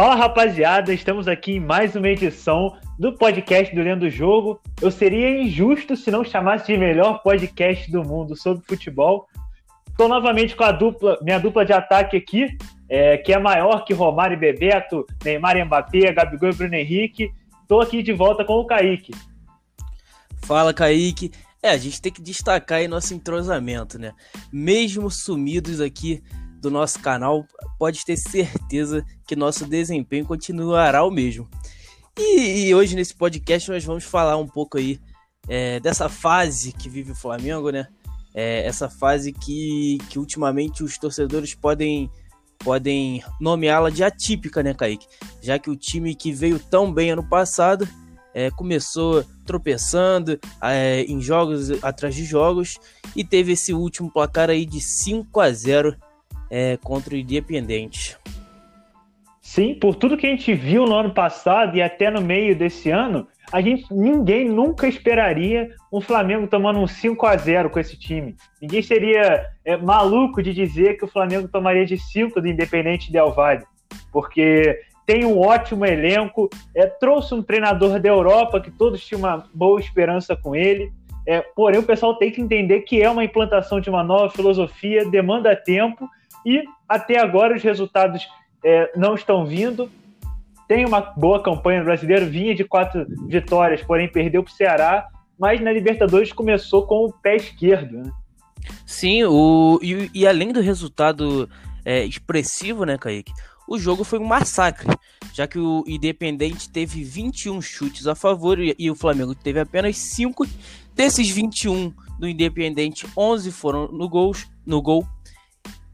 Fala rapaziada, estamos aqui em mais uma edição do podcast do Lendo Jogo. Eu seria injusto se não chamasse de melhor podcast do mundo sobre futebol. Estou novamente com a dupla, minha dupla de ataque aqui, é, que é maior que Romário e Bebeto, Neymar e Mbappé, Gabigol e Bruno Henrique. Estou aqui de volta com o Kaique. Fala, Kaique. É, a gente tem que destacar aí nosso entrosamento, né? Mesmo sumidos aqui do nosso canal, pode ter certeza que nosso desempenho continuará o mesmo. E, e hoje nesse podcast nós vamos falar um pouco aí é, dessa fase que vive o Flamengo, né? É, essa fase que, que ultimamente os torcedores podem podem nomeá-la de atípica, né, Kaique? Já que o time que veio tão bem ano passado é, começou tropeçando é, em jogos atrás de jogos e teve esse último placar aí de 5 a 0 é, contra o Independente. Sim, por tudo que a gente viu no ano passado e até no meio desse ano, a gente ninguém nunca esperaria um Flamengo tomando um 5 a 0 com esse time. Ninguém seria é, maluco de dizer que o Flamengo tomaria de 5 do Independente Del Valle, porque tem um ótimo elenco, é, trouxe um treinador da Europa que todos tinham uma boa esperança com ele. É, porém, o pessoal tem que entender que é uma implantação de uma nova filosofia, demanda tempo e até agora os resultados é, não estão vindo. Tem uma boa campanha no brasileiro, vinha de quatro vitórias, porém perdeu para o Ceará, mas na Libertadores começou com o pé esquerdo. Né? Sim, o, e, e além do resultado é, expressivo, né, Kaique? O jogo foi um massacre, já que o Independente teve 21 chutes a favor e, e o Flamengo teve apenas 5. Desses 21 do Independente, 11 foram no, gols, no gol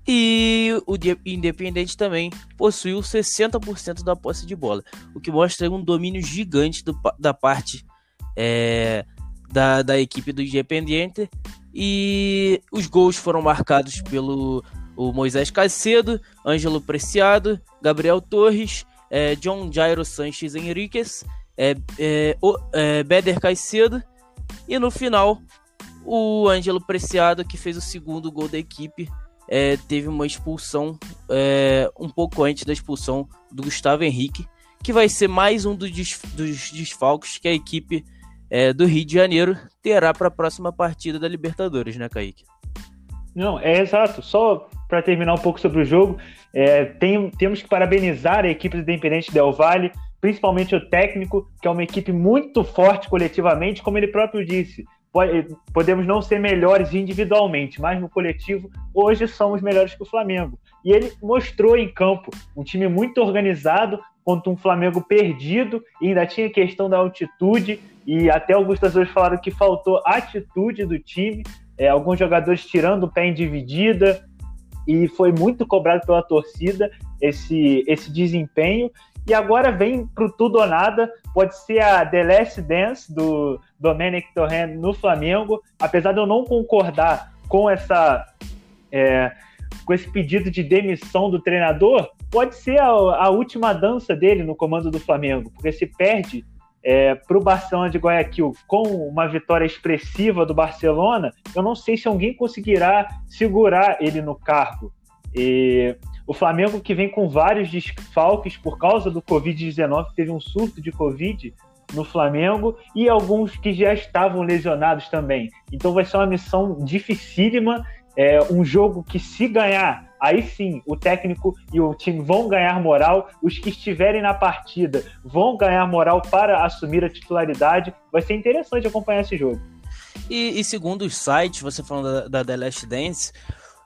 e o Independente também possuiu 60% da posse de bola, o que mostra um domínio gigante do, da parte é, da, da equipe do Independente. E os gols foram marcados pelo o Moisés Caicedo, Ângelo Preciado, Gabriel Torres, é, John Jairo Sanches Henriquez, é, é, o, é, Beder Caicedo e no final o Ângelo Preciado que fez o segundo gol da equipe é, teve uma expulsão é, um pouco antes da expulsão do Gustavo Henrique, que vai ser mais um dos, dos desfalques que a equipe é, do Rio de Janeiro terá para a próxima partida da Libertadores, né, Kaique? Não, é exato. Só para terminar um pouco sobre o jogo, é, tem, temos que parabenizar a equipe do Independente Del Valle, principalmente o técnico, que é uma equipe muito forte coletivamente, como ele próprio disse podemos não ser melhores individualmente, mas no coletivo, hoje somos melhores que o Flamengo. E ele mostrou em campo um time muito organizado contra um Flamengo perdido, e ainda tinha questão da altitude, e até alguns torcedores falaram que faltou atitude do time, é, alguns jogadores tirando o pé em dividida, e foi muito cobrado pela torcida esse, esse desempenho. E agora vem pro tudo ou nada, pode ser a The Last Dance do Domenic Torrent no Flamengo, apesar de eu não concordar com essa é, com esse pedido de demissão do treinador, pode ser a, a, última dança dele no comando do Flamengo, porque se perde é, para o Barcelona de Guayaquil com uma vitória expressiva do Barcelona, eu não sei se alguém conseguirá segurar ele no cargo. E o Flamengo que vem com vários desfalques por causa do Covid-19, teve um surto de Covid no Flamengo e alguns que já estavam lesionados também. Então vai ser uma missão dificílima, é um jogo que se ganhar, aí sim o técnico e o time vão ganhar moral, os que estiverem na partida vão ganhar moral para assumir a titularidade. Vai ser interessante acompanhar esse jogo. E, e segundo os sites, você falando da, da The Last Dance,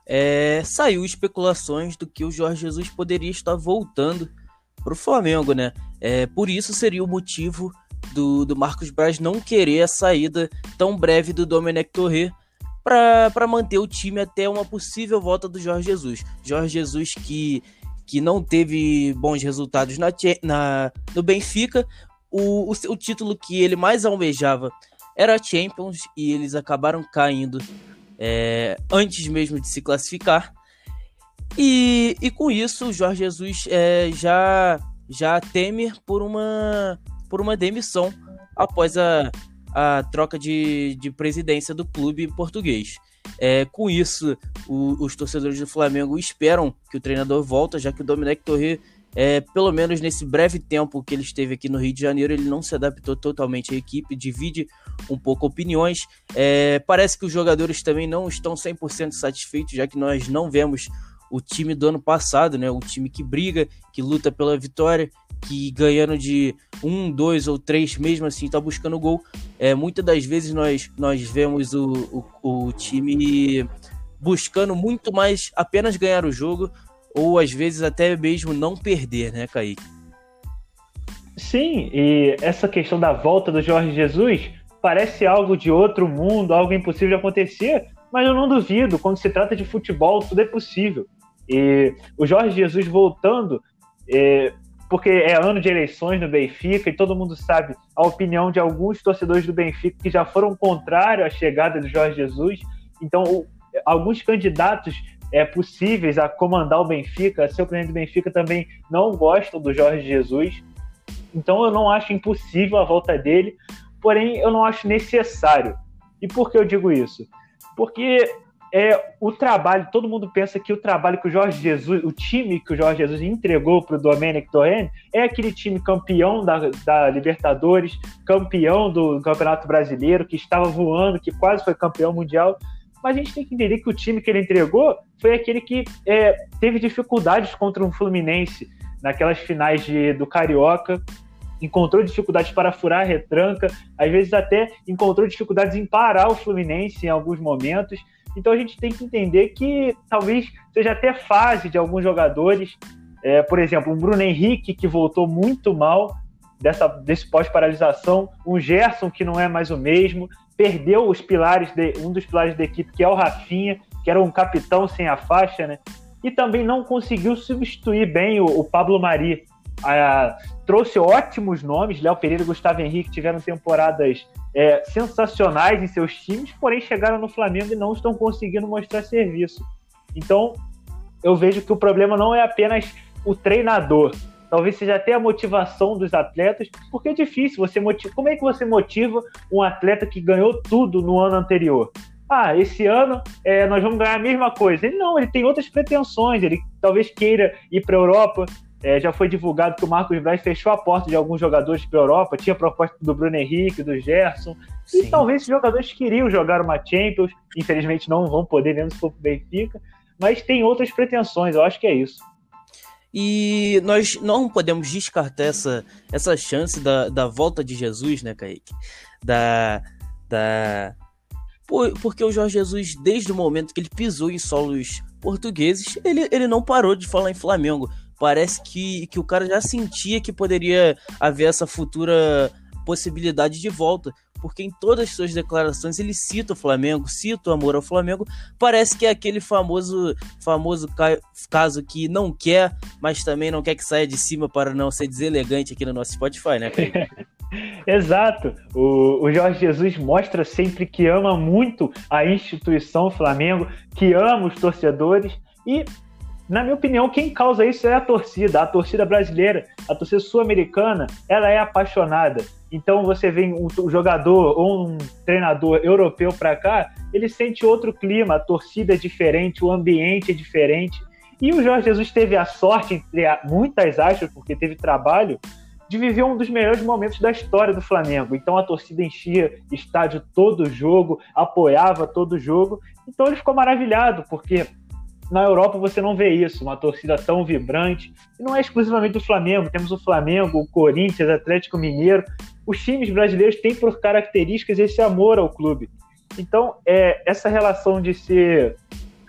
é, saiu especulações do que o Jorge Jesus poderia estar voltando para o Flamengo, né? É, por isso seria o motivo do, do Marcos Braz não querer a saída tão breve do Domenech Torre para manter o time até uma possível volta do Jorge Jesus. Jorge Jesus que, que não teve bons resultados na, na, no Benfica, o, o, o título que ele mais almejava era a Champions e eles acabaram caindo é, antes mesmo de se classificar. E, e com isso, o Jorge Jesus é, já, já teme por uma, por uma demissão após a, a troca de, de presidência do clube português. É, com isso, o, os torcedores do Flamengo esperam que o treinador volte, já que o Domenech Torre é, pelo menos nesse breve tempo que ele esteve aqui no Rio de Janeiro, ele não se adaptou totalmente à equipe, divide um pouco opiniões. É, parece que os jogadores também não estão 100% satisfeitos, já que nós não vemos o time do ano passado, né? O time que briga, que luta pela vitória, que ganhando de um, dois ou três, mesmo assim, está buscando gol. É, muitas das vezes nós, nós vemos o, o, o time buscando muito mais apenas ganhar o jogo, ou às vezes até mesmo não perder, né, Kaique? Sim, e essa questão da volta do Jorge Jesus parece algo de outro mundo, algo impossível de acontecer, mas eu não duvido, quando se trata de futebol, tudo é possível. E o Jorge Jesus voltando, é, porque é ano de eleições no Benfica e todo mundo sabe a opinião de alguns torcedores do Benfica que já foram contrários à chegada do Jorge Jesus. Então, o, alguns candidatos é, possíveis a comandar o Benfica, ser o presidente do Benfica, também não gostam do Jorge Jesus. Então, eu não acho impossível a volta dele, porém, eu não acho necessário. E por que eu digo isso? Porque é o trabalho, todo mundo pensa que o trabalho que o Jorge Jesus, o time que o Jorge Jesus entregou para o Domenic Torrent é aquele time campeão da, da, Libertadores, campeão do Campeonato Brasileiro, que estava voando, que quase foi campeão mundial. Mas a gente tem que entender que o time que ele entregou foi aquele que é, teve dificuldades contra um Fluminense naquelas finais de, do Carioca, encontrou dificuldades para furar a retranca, às vezes até encontrou dificuldades em parar o Fluminense em alguns momentos. Então a gente tem que entender que talvez seja até fase de alguns jogadores. É, por exemplo, um Bruno Henrique que voltou muito mal dessa, desse pós-paralisação, um Gerson que não é mais o mesmo, perdeu os pilares de, um dos pilares da equipe, que é o Rafinha, que era um capitão sem a faixa, né? E também não conseguiu substituir bem o, o Pablo Mari. A, trouxe ótimos nomes, Léo Pereira e Gustavo Henrique tiveram temporadas é, sensacionais em seus times, porém chegaram no Flamengo e não estão conseguindo mostrar serviço. Então, eu vejo que o problema não é apenas o treinador, talvez seja até a motivação dos atletas, porque é difícil você motiva. Como é que você motiva um atleta que ganhou tudo no ano anterior? Ah, esse ano é, nós vamos ganhar a mesma coisa. Ele não, ele tem outras pretensões, ele talvez queira ir para a Europa, é, já foi divulgado que o Marcos Braz fechou a porta de alguns jogadores para a Europa, tinha proposta do Bruno Henrique, do Gerson, Sim. e talvez esses jogadores queriam jogar uma Champions, infelizmente não vão poder, mesmo se for o Benfica, mas tem outras pretensões, eu acho que é isso. E nós não podemos descartar essa, essa chance da, da volta de Jesus, né, Kaique? Da, da... Por, porque o Jorge Jesus, desde o momento que ele pisou em solos portugueses, ele, ele não parou de falar em Flamengo parece que, que o cara já sentia que poderia haver essa futura possibilidade de volta, porque em todas as suas declarações ele cita o Flamengo, cita o amor ao Flamengo, parece que é aquele famoso famoso ca caso que não quer, mas também não quer que saia de cima para não ser deselegante aqui no nosso Spotify, né, Exato. O, o, Jorge Jesus mostra sempre que ama muito a instituição Flamengo, que ama os torcedores e na minha opinião, quem causa isso é a torcida, a torcida brasileira, a torcida sul-americana, ela é apaixonada. Então você vem um jogador ou um treinador europeu para cá, ele sente outro clima, a torcida é diferente, o ambiente é diferente. E o Jorge Jesus teve a sorte, entre muitas aspas, porque teve trabalho, de viver um dos melhores momentos da história do Flamengo. Então a torcida enchia estádio todo jogo, apoiava todo jogo. Então ele ficou maravilhado, porque na Europa você não vê isso, uma torcida tão vibrante. E não é exclusivamente do Flamengo, temos o Flamengo, o Corinthians, Atlético Mineiro. Os times brasileiros têm por características esse amor ao clube. Então, é, essa relação de ser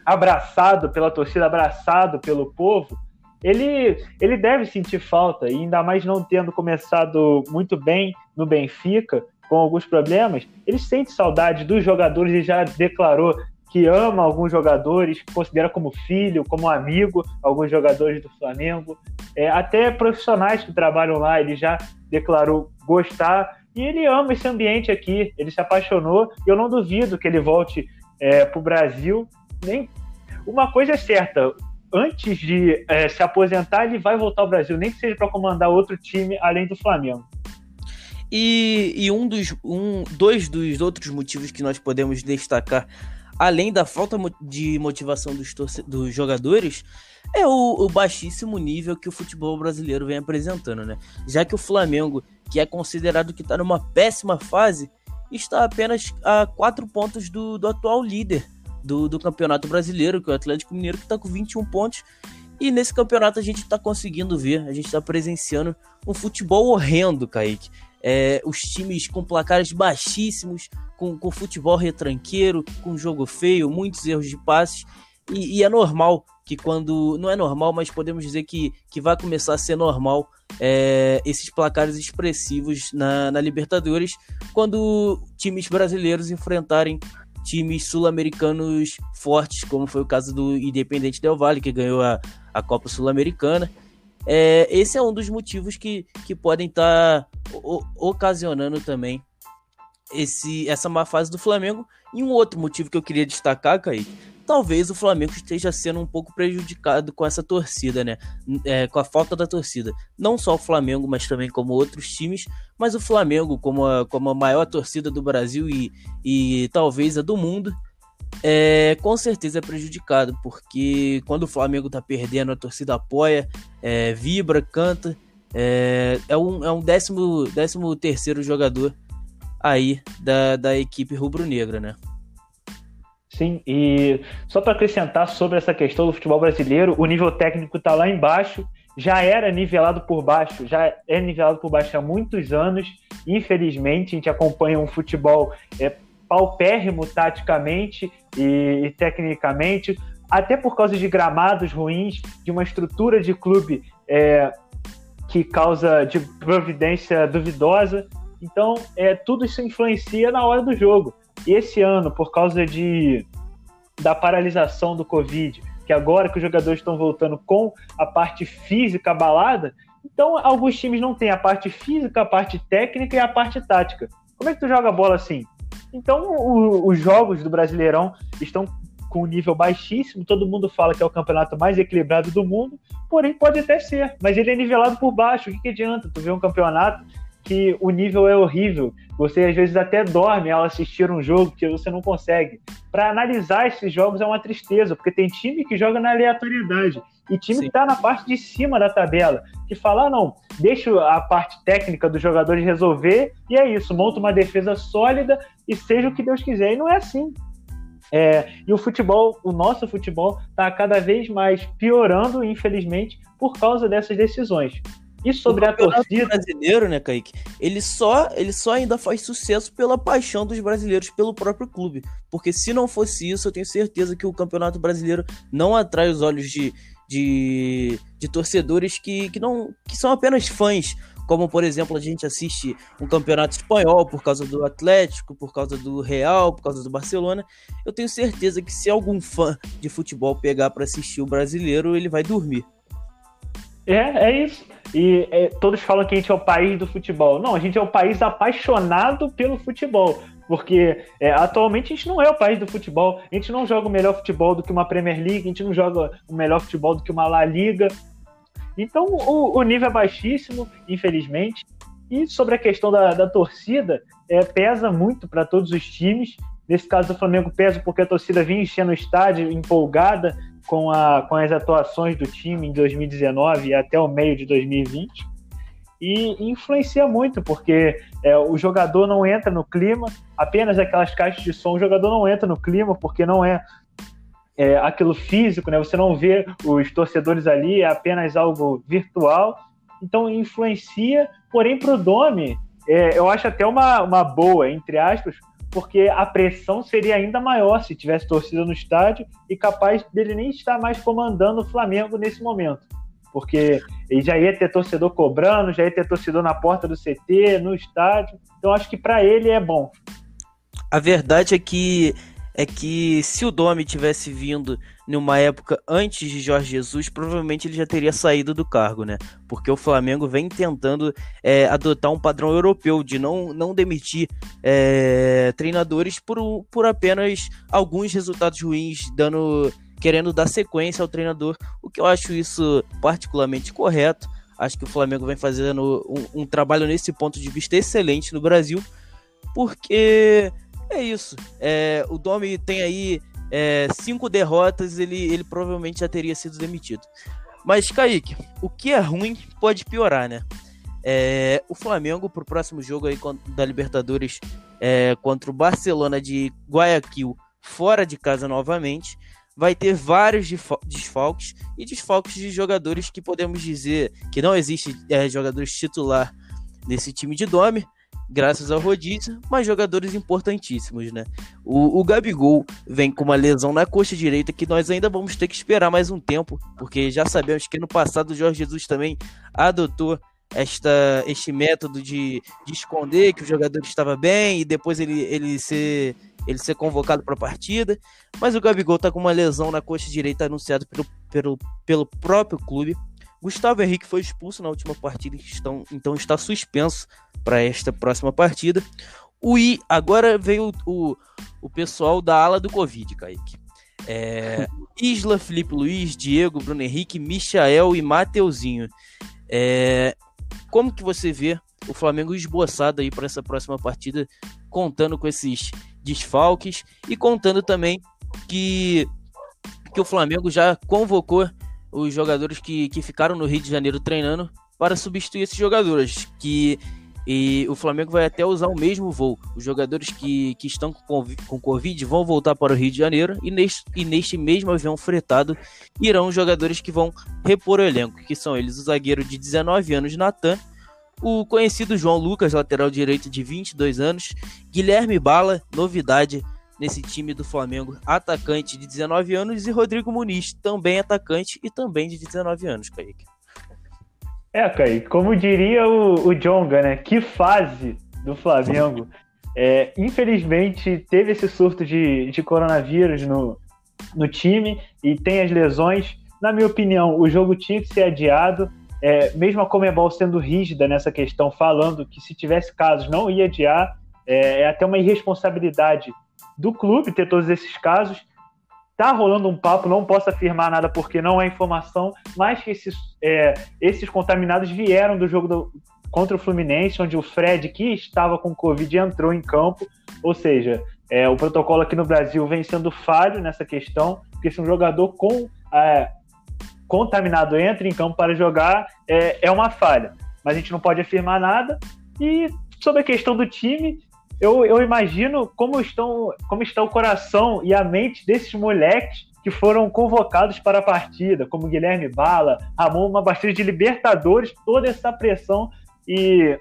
abraçado pela torcida, abraçado pelo povo, ele, ele deve sentir falta, e ainda mais não tendo começado muito bem no Benfica, com alguns problemas, ele sente saudade dos jogadores e já declarou que ama alguns jogadores, que considera como filho, como amigo, alguns jogadores do Flamengo, é, até profissionais que trabalham lá, ele já declarou gostar e ele ama esse ambiente aqui, ele se apaixonou e eu não duvido que ele volte é, para o Brasil. Nem uma coisa é certa, antes de é, se aposentar ele vai voltar ao Brasil, nem que seja para comandar outro time além do Flamengo. E, e um dos um, dois dos outros motivos que nós podemos destacar além da falta de motivação dos, dos jogadores, é o, o, baixíssimo nível que o futebol brasileiro vem apresentando, né? Já que o Flamengo, que é considerado que está numa péssima fase, está apenas a quatro pontos do, do atual líder do, do Campeonato Brasileiro, que é o Atlético Mineiro, que está com 21 pontos. E nesse campeonato a gente está conseguindo ver, a gente está presenciando um futebol horrendo, Kaique. É, os times com placares baixíssimos, com, com futebol retranqueiro, com jogo feio, muitos erros de passes. E, e, é normal que quando. Não é normal, mas podemos dizer que, que vai começar a ser normal é, esses placares expressivos na, na Libertadores quando times brasileiros enfrentarem times sul-americanos fortes, como foi o caso do Independente Del Valle, que ganhou a, a Copa Sul-Americana. É, esse é um dos motivos que, que podem estar tá ocasionando também esse, essa má fase do Flamengo. E um outro motivo que eu queria destacar, Kaique, talvez o Flamengo esteja sendo um pouco prejudicado com essa torcida, né? É, com a falta da torcida. Não só o Flamengo, mas também como outros times. Mas o Flamengo, como a, como a maior torcida do Brasil e, e talvez a do mundo, é, com certeza é prejudicado, porque quando o Flamengo tá perdendo, a torcida apoia, é, vibra, canta. É, é um, é um décimo, décimo terceiro jogador aí da, da equipe rubro-negra, né? Sim, e só para acrescentar sobre essa questão do futebol brasileiro, o nível técnico está lá embaixo, já era nivelado por baixo, já é nivelado por baixo há muitos anos. Infelizmente, a gente acompanha um futebol é, paupérrimo taticamente e, e tecnicamente, até por causa de gramados ruins, de uma estrutura de clube é, que causa de providência duvidosa. Então, é, tudo isso influencia na hora do jogo. E esse ano, por causa de, da paralisação do Covid, que agora que os jogadores estão voltando com a parte física abalada, então alguns times não têm a parte física, a parte técnica e a parte tática. Como é que tu joga bola assim? Então, o, os jogos do Brasileirão estão com um nível baixíssimo, todo mundo fala que é o campeonato mais equilibrado do mundo, porém pode até ser, mas ele é nivelado por baixo, o que, que adianta? Tu vê um campeonato que o nível é horrível, você às vezes até dorme ao assistir um jogo que você não consegue. Para analisar esses jogos é uma tristeza, porque tem time que joga na aleatoriedade e time Sim. que está na parte de cima da tabela, que fala, ah, não, deixa a parte técnica dos jogadores resolver e é isso, monta uma defesa sólida e seja o que Deus quiser. E não é assim. É, e o futebol, o nosso futebol, está cada vez mais piorando, infelizmente, por causa dessas decisões. E sobre a torcida brasileiro, né, Kaique? Ele só, ele só ainda faz sucesso pela paixão dos brasileiros pelo próprio clube. Porque se não fosse isso, eu tenho certeza que o Campeonato Brasileiro não atrai os olhos de, de, de torcedores que, que, não, que são apenas fãs como por exemplo a gente assiste um campeonato espanhol por causa do Atlético, por causa do Real, por causa do Barcelona, eu tenho certeza que se algum fã de futebol pegar para assistir o brasileiro, ele vai dormir. É, é isso. E é, todos falam que a gente é o país do futebol. Não, a gente é o país apaixonado pelo futebol. Porque é, atualmente a gente não é o país do futebol. A gente não joga o melhor futebol do que uma Premier League, a gente não joga o melhor futebol do que uma La Liga. Então o, o nível é baixíssimo, infelizmente. E sobre a questão da, da torcida, é, pesa muito para todos os times. Nesse caso do Flamengo pesa porque a torcida vinha enchendo o estádio, empolgada com, a, com as atuações do time em 2019 e até o meio de 2020. E influencia muito, porque é, o jogador não entra no clima, apenas aquelas caixas de som, o jogador não entra no clima, porque não é é, aquilo físico, né? Você não vê os torcedores ali, é apenas algo virtual. Então influencia, porém para o Domi, é, eu acho até uma, uma boa, entre aspas, porque a pressão seria ainda maior se tivesse torcida no estádio e capaz dele nem estar mais comandando o Flamengo nesse momento. Porque ele já ia ter torcedor cobrando, já ia ter torcedor na porta do CT, no estádio. Então acho que para ele é bom. A verdade é que é que se o Domi tivesse vindo numa época antes de Jorge Jesus, provavelmente ele já teria saído do cargo, né? Porque o Flamengo vem tentando é, adotar um padrão europeu de não, não demitir é, treinadores por, por apenas alguns resultados ruins, dando querendo dar sequência ao treinador, o que eu acho isso particularmente correto. Acho que o Flamengo vem fazendo um, um trabalho nesse ponto de vista excelente no Brasil, porque é isso. É, o Domi tem aí é, cinco derrotas, ele, ele provavelmente já teria sido demitido. Mas, Kaique, o que é ruim pode piorar, né? É, o Flamengo, pro próximo jogo aí da Libertadores é, contra o Barcelona de Guayaquil, fora de casa novamente, vai ter vários desfalques e desfalques de jogadores que podemos dizer que não existe é, jogadores titular nesse time de Dome, graças ao rodízio, mas jogadores importantíssimos, né? O, o Gabigol vem com uma lesão na coxa direita que nós ainda vamos ter que esperar mais um tempo, porque já sabemos que no passado o Jorge Jesus também adotou esta, este método de, de esconder que o jogador estava bem e depois ele, ele ser ele ser convocado para a partida, mas o Gabigol está com uma lesão na coxa direita anunciada pelo, pelo, pelo próprio clube. Gustavo Henrique foi expulso na última partida, então, então está suspenso para esta próxima partida. O I, agora veio o, o pessoal da ala do Covid, Kaique. É, Isla, Felipe Luiz, Diego, Bruno Henrique, Michael e Mateuzinho. É, como que você vê o Flamengo esboçado aí para essa próxima partida, contando com esses desfalques e contando também que, que o Flamengo já convocou os jogadores que, que ficaram no Rio de Janeiro treinando para substituir esses jogadores, que e o Flamengo vai até usar o mesmo voo. Os jogadores que, que estão com, com Covid vão voltar para o Rio de Janeiro e neste, e neste mesmo avião fretado irão os jogadores que vão repor o elenco, que são eles o zagueiro de 19 anos, Natan, o conhecido João Lucas, lateral direito de 22 anos, Guilherme Bala, novidade nesse time do Flamengo, atacante de 19 anos, e Rodrigo Muniz, também atacante e também de 19 anos, Kaique. É, Kaique, como diria o, o Jonga, né? Que fase do Flamengo. É, infelizmente, teve esse surto de, de coronavírus no, no time e tem as lesões. Na minha opinião, o jogo tinha que ser adiado. É, mesmo a Comebol sendo rígida nessa questão, falando que se tivesse casos não ia adiar, é, é até uma irresponsabilidade do clube ter todos esses casos. Tá rolando um papo, não posso afirmar nada porque não é informação, mas que esses, é, esses contaminados vieram do jogo do, contra o Fluminense, onde o Fred, que estava com Covid, entrou em campo. Ou seja, é, o protocolo aqui no Brasil vem sendo falho nessa questão, porque se um jogador com é, contaminado entra em campo para jogar, é, é uma falha. Mas a gente não pode afirmar nada. E sobre a questão do time, eu, eu imagino como estão como está o coração e a mente desses moleques que foram convocados para a partida, como Guilherme Bala, Ramon, uma partida de Libertadores, toda essa pressão e,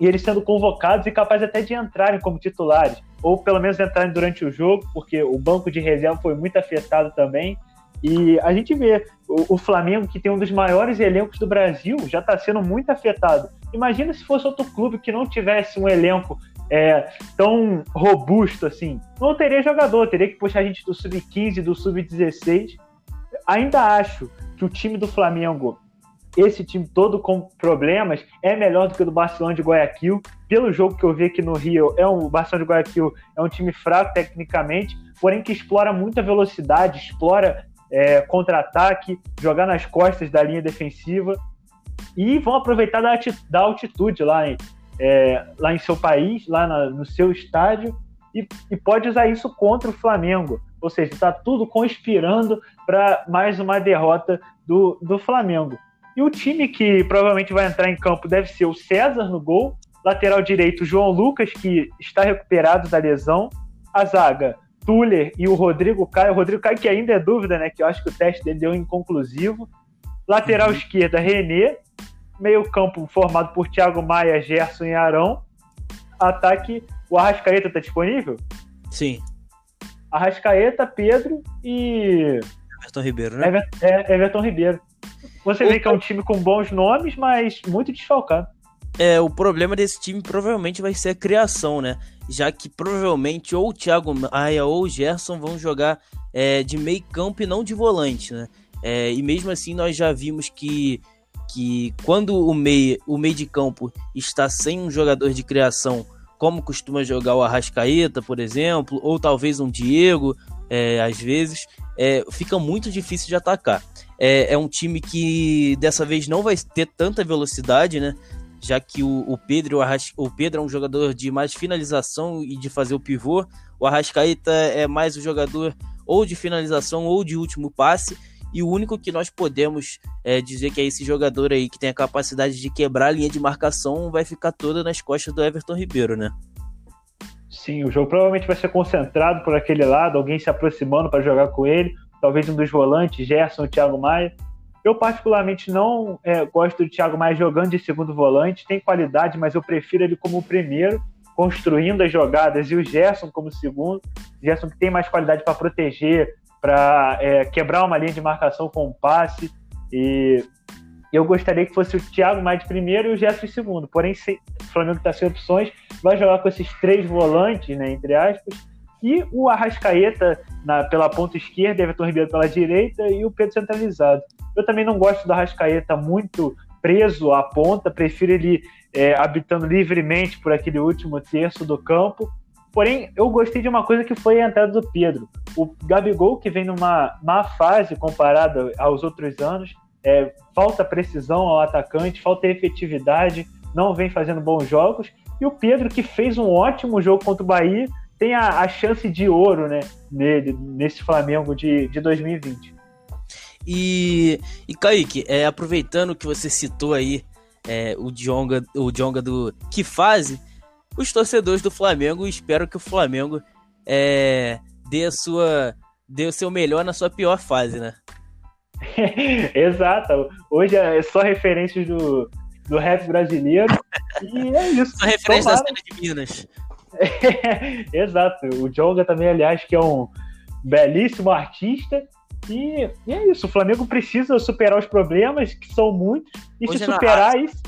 e eles sendo convocados e capazes até de entrarem como titulares, ou pelo menos entrarem durante o jogo, porque o banco de reserva foi muito afetado também. E a gente vê o, o Flamengo, que tem um dos maiores elencos do Brasil, já está sendo muito afetado. Imagina se fosse outro clube que não tivesse um elenco é, tão robusto assim. Não teria jogador, teria que puxar a gente do sub-15, do sub-16. Ainda acho que o time do Flamengo, esse time todo com problemas, é melhor do que o do Barcelona de Guayaquil. Pelo jogo que eu vi aqui no Rio, é um, o Barcelona de Guayaquil é um time fraco tecnicamente, porém que explora muita velocidade, explora é, contra-ataque, jogar nas costas da linha defensiva e vão aproveitar da, da altitude lá em, é, lá em seu país, lá na, no seu estádio, e, e, pode usar isso contra o Flamengo. Ou seja, está tudo conspirando para mais uma derrota do, do Flamengo. E o time que provavelmente vai entrar em campo deve ser o César no gol, lateral direito João Lucas, que está recuperado da lesão, a zaga Tuller e o Rodrigo Caio. O Rodrigo Caio que ainda é dúvida, né? Que eu acho que o teste dele deu inconclusivo. Lateral uhum. esquerda, Renê. Meio campo formado por Thiago Maia, Gerson e Arão. Ataque, o Arrascaeta tá disponível? Sim. Arrascaeta, Pedro e... Everton Ribeiro, né? Ever... É, Everton Ribeiro. Você o... vê que é um time com bons nomes, mas muito desfalcado. É, o problema desse time provavelmente vai ser a criação, né? Já que provavelmente ou o Thiago Maia ou o Gerson vão jogar é, de meio campo e não de volante, né? É, e mesmo assim nós já vimos que, que quando o meio, o meio de campo está sem um jogador de criação, como costuma jogar o Arrascaeta, por exemplo, ou talvez um Diego, é, às vezes, é, fica muito difícil de atacar. É, é um time que dessa vez não vai ter tanta velocidade, né? já que o, o Pedro o Pedro é um jogador de mais finalização e de fazer o pivô. O Arrascaeta é mais o jogador ou de finalização ou de último passe. E o único que nós podemos é, dizer que é esse jogador aí que tem a capacidade de quebrar a linha de marcação vai ficar toda nas costas do Everton Ribeiro, né? Sim, o jogo provavelmente vai ser concentrado por aquele lado, alguém se aproximando para jogar com ele, talvez um dos volantes, Gerson Thiago Maia. Eu, particularmente, não é, gosto do Thiago Maia jogando de segundo volante, tem qualidade, mas eu prefiro ele como primeiro, construindo as jogadas, e o Gerson como segundo. Gerson que tem mais qualidade para proteger, para é, quebrar uma linha de marcação com um passe. E eu gostaria que fosse o Thiago mais primeiro e o Gerson segundo. Porém, se, o Flamengo está sem opções, vai jogar com esses três volantes, né, entre aspas, e o Arrascaeta na, pela ponta esquerda, Everton Ribeiro pela direita e o Pedro centralizado. Eu também não gosto do Arrascaeta muito preso à ponta, prefiro ele é, habitando livremente por aquele último terço do campo. Porém, eu gostei de uma coisa que foi a entrada do Pedro. O Gabigol, que vem numa má fase comparada aos outros anos, é, falta precisão ao atacante, falta efetividade, não vem fazendo bons jogos. E o Pedro, que fez um ótimo jogo contra o Bahia, tem a, a chance de ouro né, nele, nesse Flamengo de, de 2020. E, e Kaique, é, aproveitando que você citou aí é, o Djonga, o Djonga do que fase, os torcedores do Flamengo esperam que o Flamengo é, dê sua dê o seu melhor na sua pior fase, né? Exato. Hoje é só referências do, do rap brasileiro. e é isso. Só referência da cena de Minas. Exato. O Jonga também, aliás, que é um belíssimo artista. E, e, é isso. O Flamengo precisa superar os problemas, que são muitos, e Hoje se é superar, isso.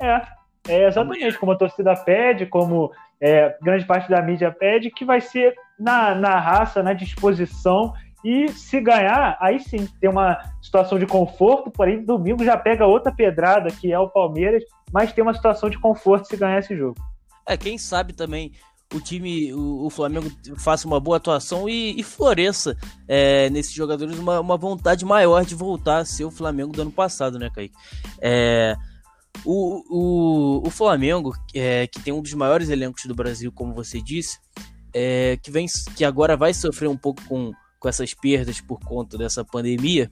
É, é exatamente como a torcida pede, como é, grande parte da mídia pede, que vai ser na, na raça, na disposição e se ganhar, aí sim, tem uma situação de conforto, porém domingo já pega outra pedrada, que é o Palmeiras, mas tem uma situação de conforto se ganhar esse jogo. É, quem sabe também o time, o, Flamengo faça uma boa atuação e, e floresça é, nesses jogadores uma, uma, vontade maior de voltar a ser o Flamengo do ano passado, né, Kaique? É, o, o, o Flamengo, é, que tem um dos maiores elencos do Brasil, como você disse, é, que, vem, que agora vai sofrer um pouco com com essas perdas por conta dessa pandemia,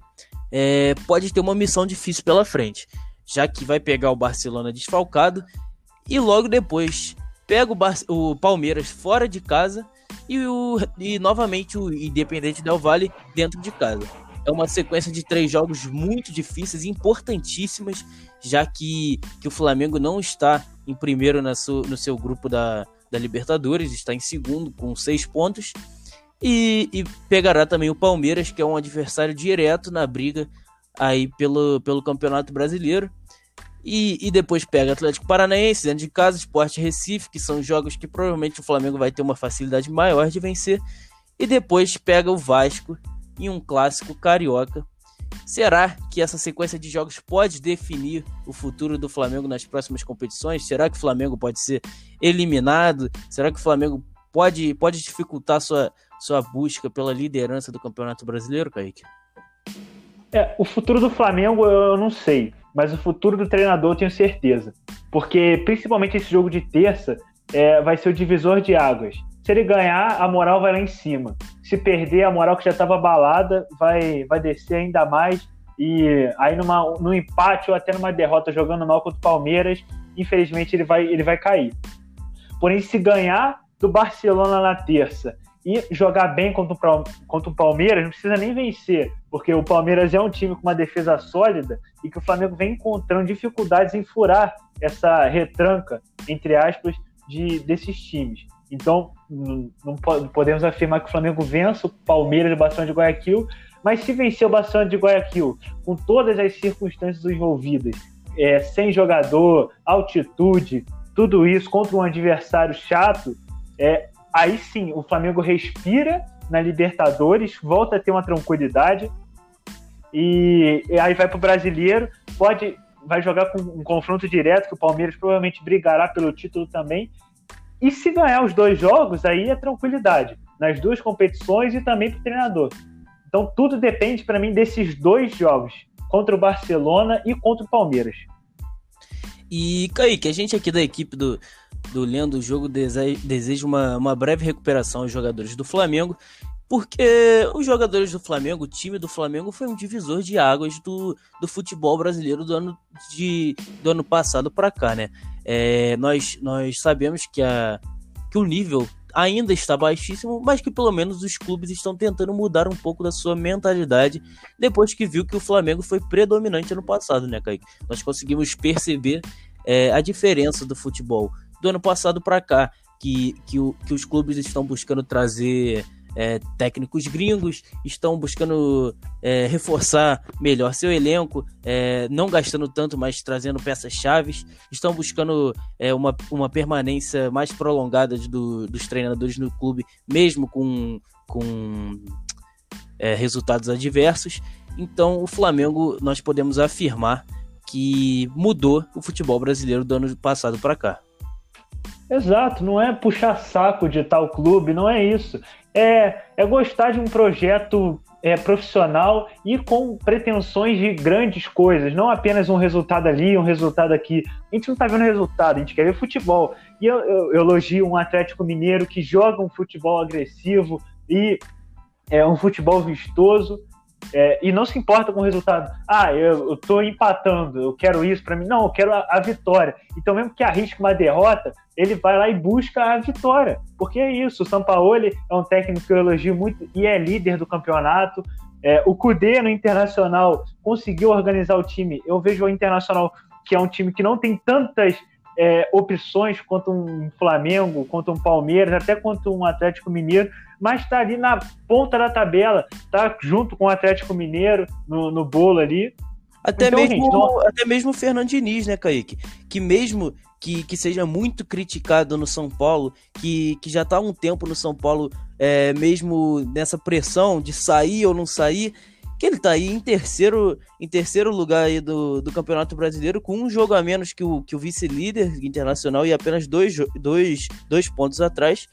é, pode ter uma missão difícil pela frente, já que vai pegar o Barcelona desfalcado e logo depois pega o, Bar o Palmeiras fora de casa e, o, e novamente o Independente Del Valle dentro de casa. É uma sequência de três jogos muito difíceis importantíssimas, já que, que o Flamengo não está em primeiro na su, no seu grupo da, da Libertadores, está em segundo com seis pontos e, e, pegará também o Palmeiras, que é um adversário direto na briga aí pelo, pelo Campeonato Brasileiro. E, e depois pega Atlético Paranaense, dentro de casa, Sport Recife, que são jogos que provavelmente o Flamengo vai ter uma facilidade maior de vencer. E depois pega o Vasco em um clássico carioca. Será que essa sequência de jogos pode definir o futuro do Flamengo nas próximas competições? Será que o Flamengo pode ser eliminado? Será que o Flamengo pode, pode dificultar sua, sua busca pela liderança do Campeonato Brasileiro, Kaique? É, o futuro do Flamengo eu não sei, mas o futuro do treinador eu tenho certeza. Porque principalmente esse jogo de terça é, vai ser o divisor de águas. Se ele ganhar, a moral vai lá em cima. Se perder, a moral que já estava abalada vai, vai descer ainda mais. E aí, numa, num empate ou até numa derrota jogando mal contra o Palmeiras, infelizmente ele vai, ele vai cair. Porém, se ganhar do Barcelona na terça e jogar bem contra o, contra o Palmeiras, não precisa nem vencer, porque o Palmeiras é um time com uma defesa sólida e que o Flamengo vem encontrando dificuldades em furar essa retranca, entre aspas, de, desses times. Então, não podemos afirmar que o Flamengo vença o Palmeiras e o Barcelona de Guayaquil, mas se vencer o Barcelona de Guayaquil, com todas as circunstâncias envolvidas, é, sem jogador, altitude, tudo isso contra um adversário chato, é, aí sim o Flamengo respira na Libertadores, volta a ter uma tranquilidade e, e aí vai para o brasileiro, pode vai jogar com um confronto direto que o Palmeiras provavelmente brigará pelo título também. E se ganhar os dois jogos, aí é tranquilidade nas duas competições e também para o treinador. Então tudo depende para mim desses dois jogos, contra o Barcelona e contra o Palmeiras. E Kaique, a gente aqui da equipe do, do Lendo o Jogo deseja uma, uma breve recuperação aos jogadores do Flamengo. Porque os jogadores do Flamengo, o time do Flamengo foi um divisor de águas do, do futebol brasileiro do ano, de, do ano passado para cá, né? É, nós, nós sabemos que, a, que o nível ainda está baixíssimo, mas que pelo menos os clubes estão tentando mudar um pouco da sua mentalidade depois que viu que o Flamengo foi predominante ano passado, né, Kaique? Nós conseguimos perceber é, a diferença do futebol do ano passado para cá, que, que, o, que os clubes estão buscando trazer é, técnicos gringos, estão buscando é, reforçar melhor seu elenco, é, não gastando tanto, mas trazendo peças-chave, estão buscando é, uma, uma permanência mais prolongada do, dos treinadores no clube, mesmo com, com é, resultados adversos. Então, o Flamengo, nós podemos afirmar que mudou o futebol brasileiro do ano passado para cá. Exato, não é puxar saco de tal clube, não é isso é, é gostar de um projeto é, profissional e com pretensões de grandes coisas, não apenas um resultado ali, um resultado aqui. A gente não está vendo resultado, a gente quer ver futebol. E eu, eu, eu, elogio um Atlético Mineiro que joga um futebol agressivo e é um futebol vistoso. É, e não se importa com o resultado. Ah, eu, estou empatando, eu quero isso para mim. Não, eu quero a, a, vitória. Então, mesmo que arrisque uma derrota, ele vai lá e busca a vitória. Porque é isso. O Sampaoli é um técnico que eu elogio muito e é líder do campeonato. É, o Cudê no Internacional conseguiu organizar o time. Eu vejo o Internacional, que é um time que não tem tantas é, opções quanto um Flamengo, quanto um Palmeiras, até quanto um Atlético Mineiro, mas está ali na ponta da tabela, tá junto com o Atlético Mineiro no, no bolo ali. Até, então, mesmo, gente, não... até mesmo o Fernando Diniz, né, Kaique? Que mesmo que, que seja muito criticado no São Paulo, que, que já está há um tempo no São Paulo, é, mesmo nessa pressão de sair ou não sair, que ele está aí em terceiro, em terceiro lugar aí do, do Campeonato Brasileiro, com um jogo a menos que o, que o vice-líder internacional e apenas dois, dois, dois pontos atrás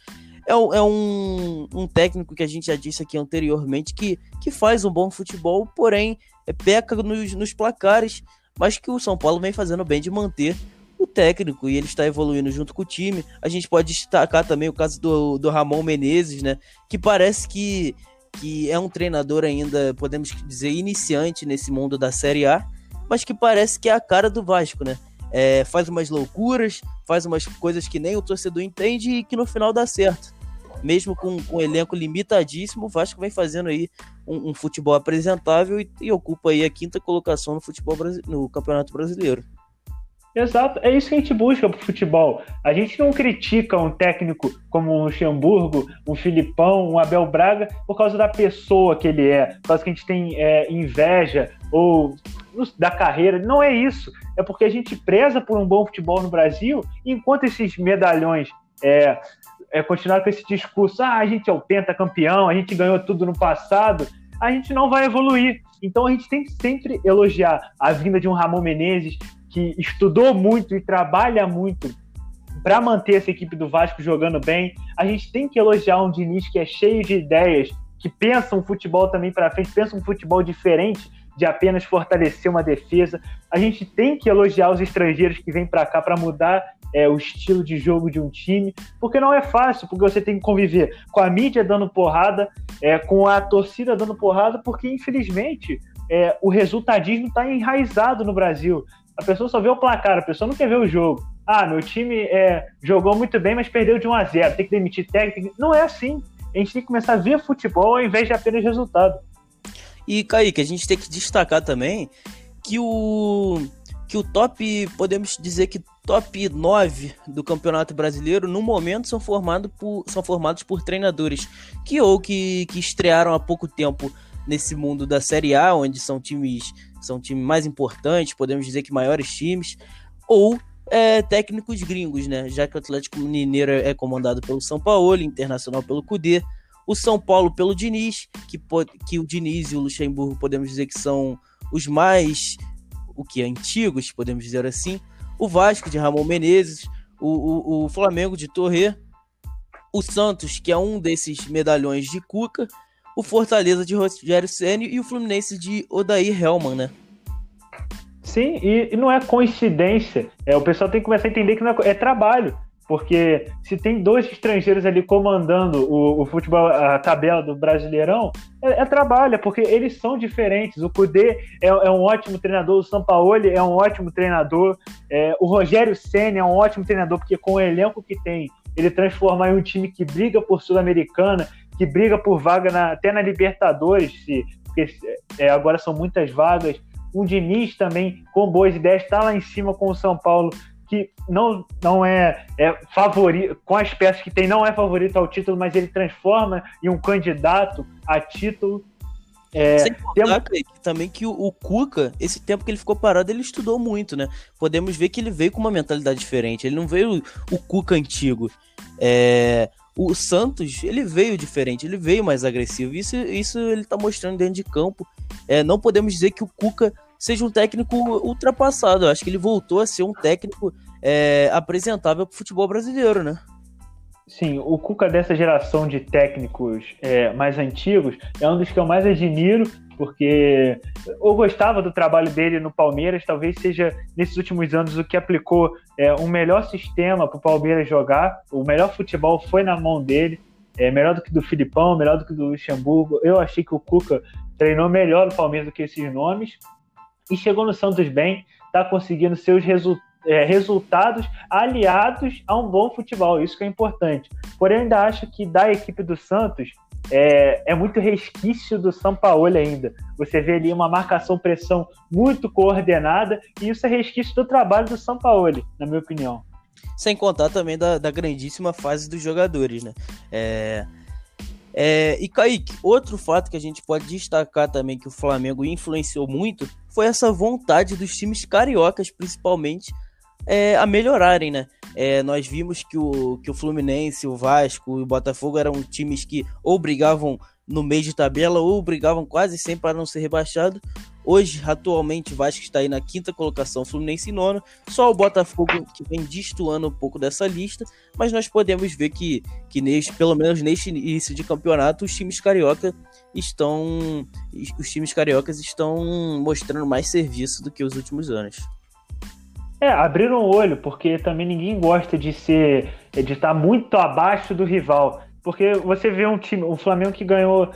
é, é um, um técnico que a gente já disse aqui anteriormente que, que faz um bom futebol, porém é, peca nos, nos placares, mas que o São Paulo vem fazendo bem de manter o técnico e ele está evoluindo junto com o time. A gente pode destacar também o caso do, do Ramon Menezes, né? Que parece que, que é um treinador ainda, podemos dizer, iniciante nesse mundo da Série A, mas que parece que é a cara do Vasco, né? É, faz umas loucuras, faz umas coisas que nem o torcedor entende e que no final dá certo mesmo com, com um elenco limitadíssimo, o Vasco vem fazendo aí um, um futebol apresentável e, e, ocupa aí a quinta colocação no futebol no Campeonato Brasileiro. Exato, é isso que a gente busca pro futebol. A gente não critica um técnico como um Luxemburgo, um Filipão, um Abel Braga por causa da pessoa que ele é, por causa que a gente tem é, inveja ou da carreira. Não é isso. É porque a gente preza por um bom futebol no Brasil, enquanto esses medalhões é, é, continuar com esse discurso, ah, a gente é o pentacampeão, a gente ganhou tudo no passado, a gente não vai evoluir. Então a gente tem que sempre elogiar a vinda de um Ramon Menezes, que estudou muito e trabalha muito para manter essa equipe do Vasco jogando bem. A gente tem que elogiar um Diniz que é cheio de ideias, que pensa um futebol também para frente, pensa um futebol diferente de apenas fortalecer uma defesa. A gente tem que elogiar os estrangeiros que vêm para cá para mudar é, o estilo de jogo de um time, porque não é fácil, porque você tem que conviver com a mídia dando porrada, é, com a torcida dando porrada, porque infelizmente é, o resultadismo está enraizado no Brasil. A pessoa só vê o placar, a pessoa não quer ver o jogo. Ah, meu time é, jogou muito bem, mas perdeu de 1 a 0 tem que demitir técnico. Não é assim. A gente tem que começar a ver futebol ao invés de apenas resultado. E, Kaique, a gente tem que destacar também que o que o top, podemos dizer que top 9 do Campeonato Brasileiro, no momento, são, formado por, são formados por treinadores que ou que, que estrearam há pouco tempo nesse mundo da Série A, onde são times são times mais importantes, podemos dizer que maiores times, ou é, técnicos gringos, né? Já que o Atlético Mineiro é comandado pelo São Paulo, Internacional pelo Cudê, o São Paulo pelo Diniz, que, que o Diniz e o Luxemburgo podemos dizer que são os mais o que antigos, podemos dizer assim, o Vasco de Ramon Menezes, o, o, o Flamengo de Torre, o Santos, que é um desses medalhões de Cuca, o Fortaleza de Rogério Ceni e o Fluminense de Odair Helman, né? Sim, e, e, não é coincidência. É, o pessoal tem que começar a entender que é, é, trabalho. porque se tem dois estrangeiros ali comandando o, o futebol, a tabela do Brasileirão, é, é, trabalho, porque eles são diferentes. O Cudê é, é, um ótimo treinador, o Sampaoli é um ótimo treinador, é, o Rogério Senna é um ótimo treinador, porque com o elenco que tem, ele transformar em um time que briga por Sul-Americana, que briga por vaga na, até na Libertadores, se, porque é, agora são muitas vagas. O Diniz também, com boas ideias, está lá em cima com o São Paulo que não, não é, é favorito, com as peças que tem, não é favorito ao título, mas ele transforma em um candidato a título. É, Sem contar, tem... também que o, o, Cuca, esse tempo que ele ficou parado, ele estudou muito, né? Podemos ver que ele veio com uma mentalidade diferente. Ele não veio o, o Cuca antigo. É, o Santos, ele veio diferente, ele veio mais agressivo. Isso, isso ele tá mostrando dentro de campo. É, não podemos dizer que o Cuca seja um técnico ultrapassado. Eu acho que ele voltou a ser um técnico é, apresentável para o futebol brasileiro, né? Sim, o Cuca dessa geração de técnicos é, mais antigos é um dos que eu mais admiro, porque eu gostava do trabalho dele no Palmeiras, talvez seja nesses últimos anos o que aplicou é, um melhor sistema para o Palmeiras jogar, o melhor futebol foi na mão dele, é melhor do que do Filipão, melhor do que do Luxemburgo. Eu achei que o Cuca treinou melhor o Palmeiras do que esses nomes, e chegou no Santos bem, está conseguindo seus resu é, resultados aliados a um bom futebol, isso que é importante. Porém, ainda acho que da equipe do Santos é, é muito resquício do São Paulo ainda. Você vê ali uma marcação-pressão muito coordenada, e isso é resquício do trabalho do São Paulo, na minha opinião. Sem contar também da, da grandíssima fase dos jogadores, né? É, é, e Kaique, outro fato que a gente pode destacar também que o Flamengo influenciou muito foi essa vontade dos times cariocas, principalmente, é, a melhorarem, né? É, nós vimos que o, que o Fluminense, o Vasco e o Botafogo eram times que ou brigavam no meio de tabela ou brigavam quase sempre para não ser rebaixado. Hoje, atualmente, o Vasco está aí na quinta colocação, Fluminense em nono. Só o Botafogo que vem destoando um pouco dessa lista, mas nós podemos ver que, que neste, pelo menos neste início de campeonato, os times carioca estão os times cariocas estão mostrando mais serviço do que os últimos anos. É, abriram o olho, porque também ninguém gosta de ser de estar muito abaixo do rival. Porque você vê um time, o Flamengo que ganhou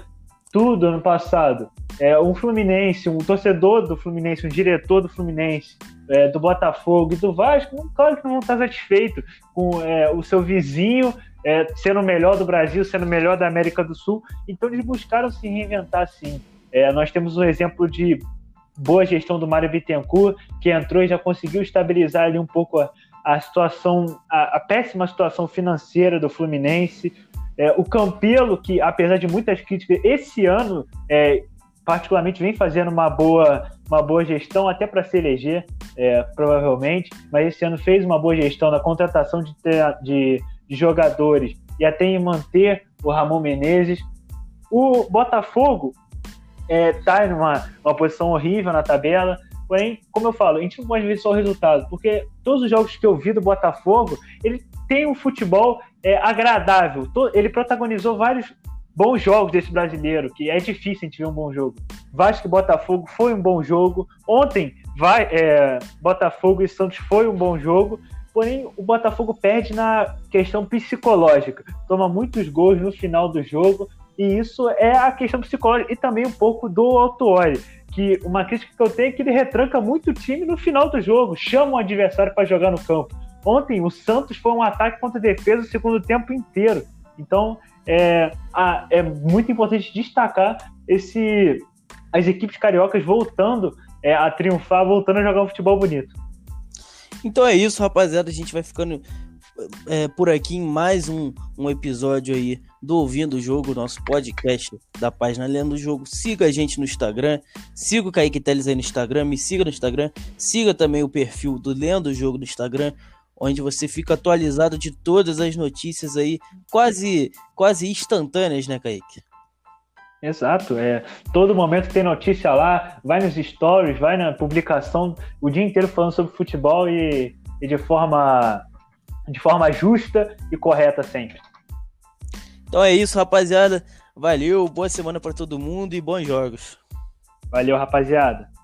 tudo ano passado, é, um Fluminense, um torcedor do Fluminense, um diretor do Fluminense, é, do Botafogo e do Vasco, claro que não está satisfeito com é, o seu vizinho é, sendo o melhor do Brasil, sendo o melhor da América do Sul. Então eles buscaram se reinventar sim. É, nós temos um exemplo de boa gestão do Mário Bittencourt, que entrou e já conseguiu estabilizar ali um pouco a, a situação, a, a péssima situação financeira do Fluminense. É, o Campelo, que apesar de muitas críticas, esse ano é, particularmente vem fazendo uma boa, uma boa gestão, até para se eleger, é, provavelmente, mas esse ano fez uma boa gestão na contratação de, de, de jogadores e até em manter o Ramon Menezes. O Botafogo está é, numa uma posição horrível na tabela, porém, como eu falo, a gente não pode ver só o resultado, porque todos os jogos que eu vi do Botafogo, ele tem um futebol é, agradável. Ele protagonizou vários bons jogos desse brasileiro, que é difícil a gente ver um bom jogo. Vasco e Botafogo foi um bom jogo. Ontem, vai, é, Botafogo e Santos foi um bom jogo. Porém, o Botafogo perde na questão psicológica. Toma muitos gols no final do jogo. E isso é a questão psicológica. E também um pouco do Autuori. Que uma crítica que eu tenho é que ele retranca muito o time no final do jogo. Chama o adversário para jogar no campo. Ontem, o Santos foi um ataque contra a defesa o segundo tempo inteiro. Então, é, a, é muito importante destacar esse, as equipes cariocas voltando é, a triunfar, voltando a jogar um futebol bonito. Então é isso, rapaziada. A gente vai ficando é, por aqui em mais um, um episódio aí do Ouvindo o Jogo, nosso podcast da página Lendo o Jogo. Siga a gente no Instagram, siga o Kaique Teles aí no Instagram, me siga no Instagram, siga também o perfil do Lendo o Jogo no Instagram onde você fica atualizado de todas as notícias aí, quase, quase instantâneas, né, Kaique? Exato, é. Todo momento tem notícia lá, vai nos stories, vai na publicação, o dia inteiro falando sobre futebol e, e de forma de forma justa e correta sempre. Então é isso, rapaziada. Valeu, boa semana para todo mundo e bons jogos. Valeu, rapaziada.